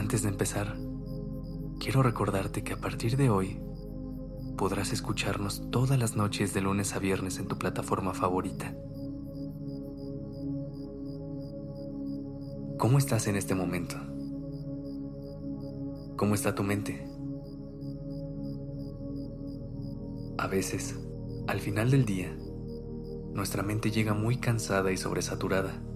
Antes de empezar, quiero recordarte que a partir de hoy podrás escucharnos todas las noches de lunes a viernes en tu plataforma favorita. ¿Cómo estás en este momento? ¿Cómo está tu mente? A veces, al final del día, nuestra mente llega muy cansada y sobresaturada.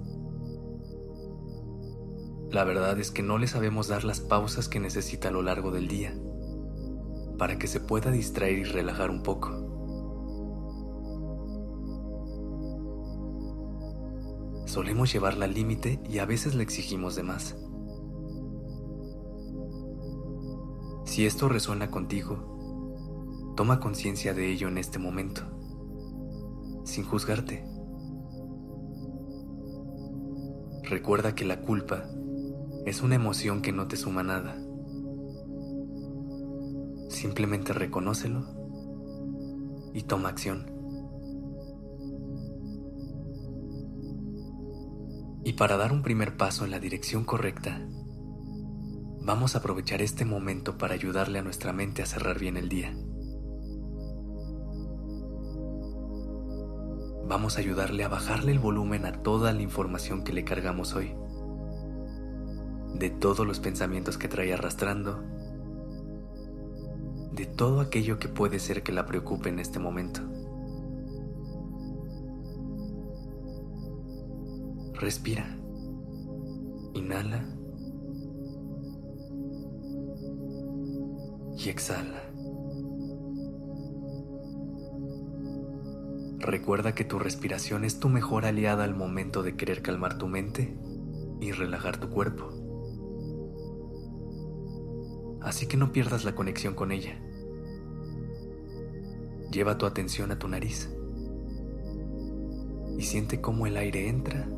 La verdad es que no le sabemos dar las pausas que necesita a lo largo del día para que se pueda distraer y relajar un poco. Solemos llevarla al límite y a veces le exigimos de más. Si esto resuena contigo, Toma conciencia de ello en este momento, sin juzgarte. Recuerda que la culpa es una emoción que no te suma nada. Simplemente reconócelo y toma acción. Y para dar un primer paso en la dirección correcta, vamos a aprovechar este momento para ayudarle a nuestra mente a cerrar bien el día. vamos a ayudarle a bajarle el volumen a toda la información que le cargamos hoy, de todos los pensamientos que trae arrastrando, de todo aquello que puede ser que la preocupe en este momento. Respira. Inhala. Y exhala. Recuerda que tu respiración es tu mejor aliada al momento de querer calmar tu mente y relajar tu cuerpo. Así que no pierdas la conexión con ella. Lleva tu atención a tu nariz y siente cómo el aire entra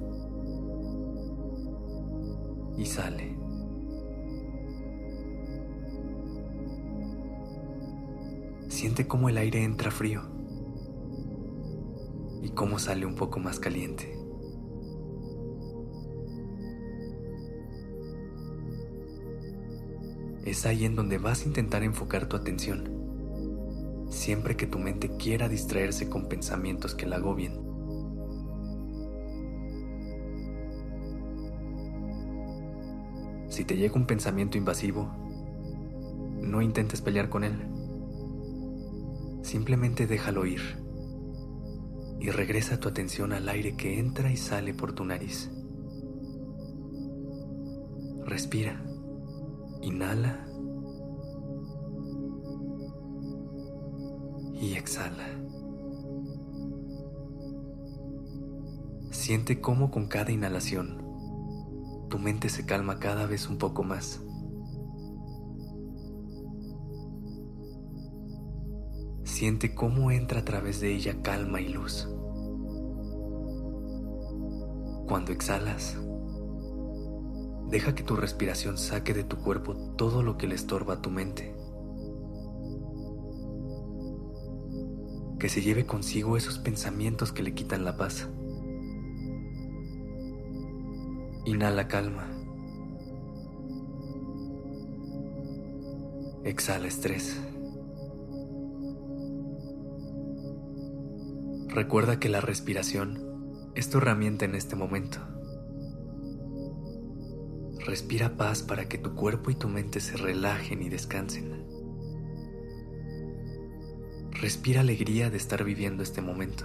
y sale. Siente cómo el aire entra frío y cómo sale un poco más caliente. Es ahí en donde vas a intentar enfocar tu atención, siempre que tu mente quiera distraerse con pensamientos que la agobien. Si te llega un pensamiento invasivo, no intentes pelear con él. Simplemente déjalo ir y regresa tu atención al aire que entra y sale por tu nariz. Respira. Inhala. Y exhala. Siente cómo con cada inhalación tu mente se calma cada vez un poco más. Siente cómo entra a través de ella calma y luz. Cuando exhalas, deja que tu respiración saque de tu cuerpo todo lo que le estorba a tu mente. Que se lleve consigo esos pensamientos que le quitan la paz. Inhala calma. Exhala estrés. Recuerda que la respiración es tu herramienta en este momento. Respira paz para que tu cuerpo y tu mente se relajen y descansen. Respira alegría de estar viviendo este momento.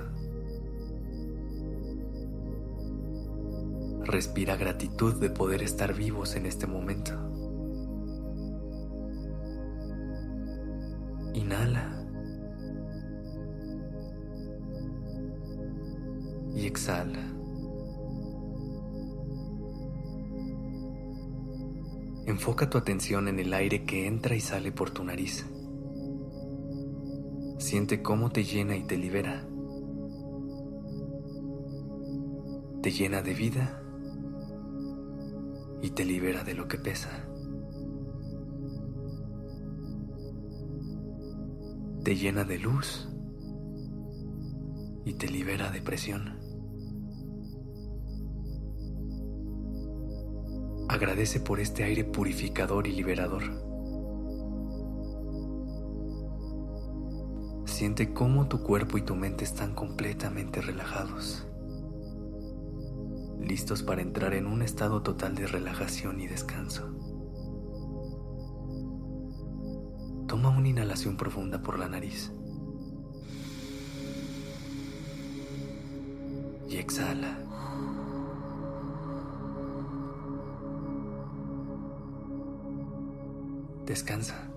Respira gratitud de poder estar vivos en este momento. Inhala. y exhala. Enfoca tu atención en el aire que entra y sale por tu nariz. Siente cómo te llena y te libera. Te llena de vida y te libera de lo que pesa. Te llena de luz y te libera de presión. Agradece por este aire purificador y liberador. Siente cómo tu cuerpo y tu mente están completamente relajados, listos para entrar en un estado total de relajación y descanso. Toma una inhalación profunda por la nariz y exhala. Descansa.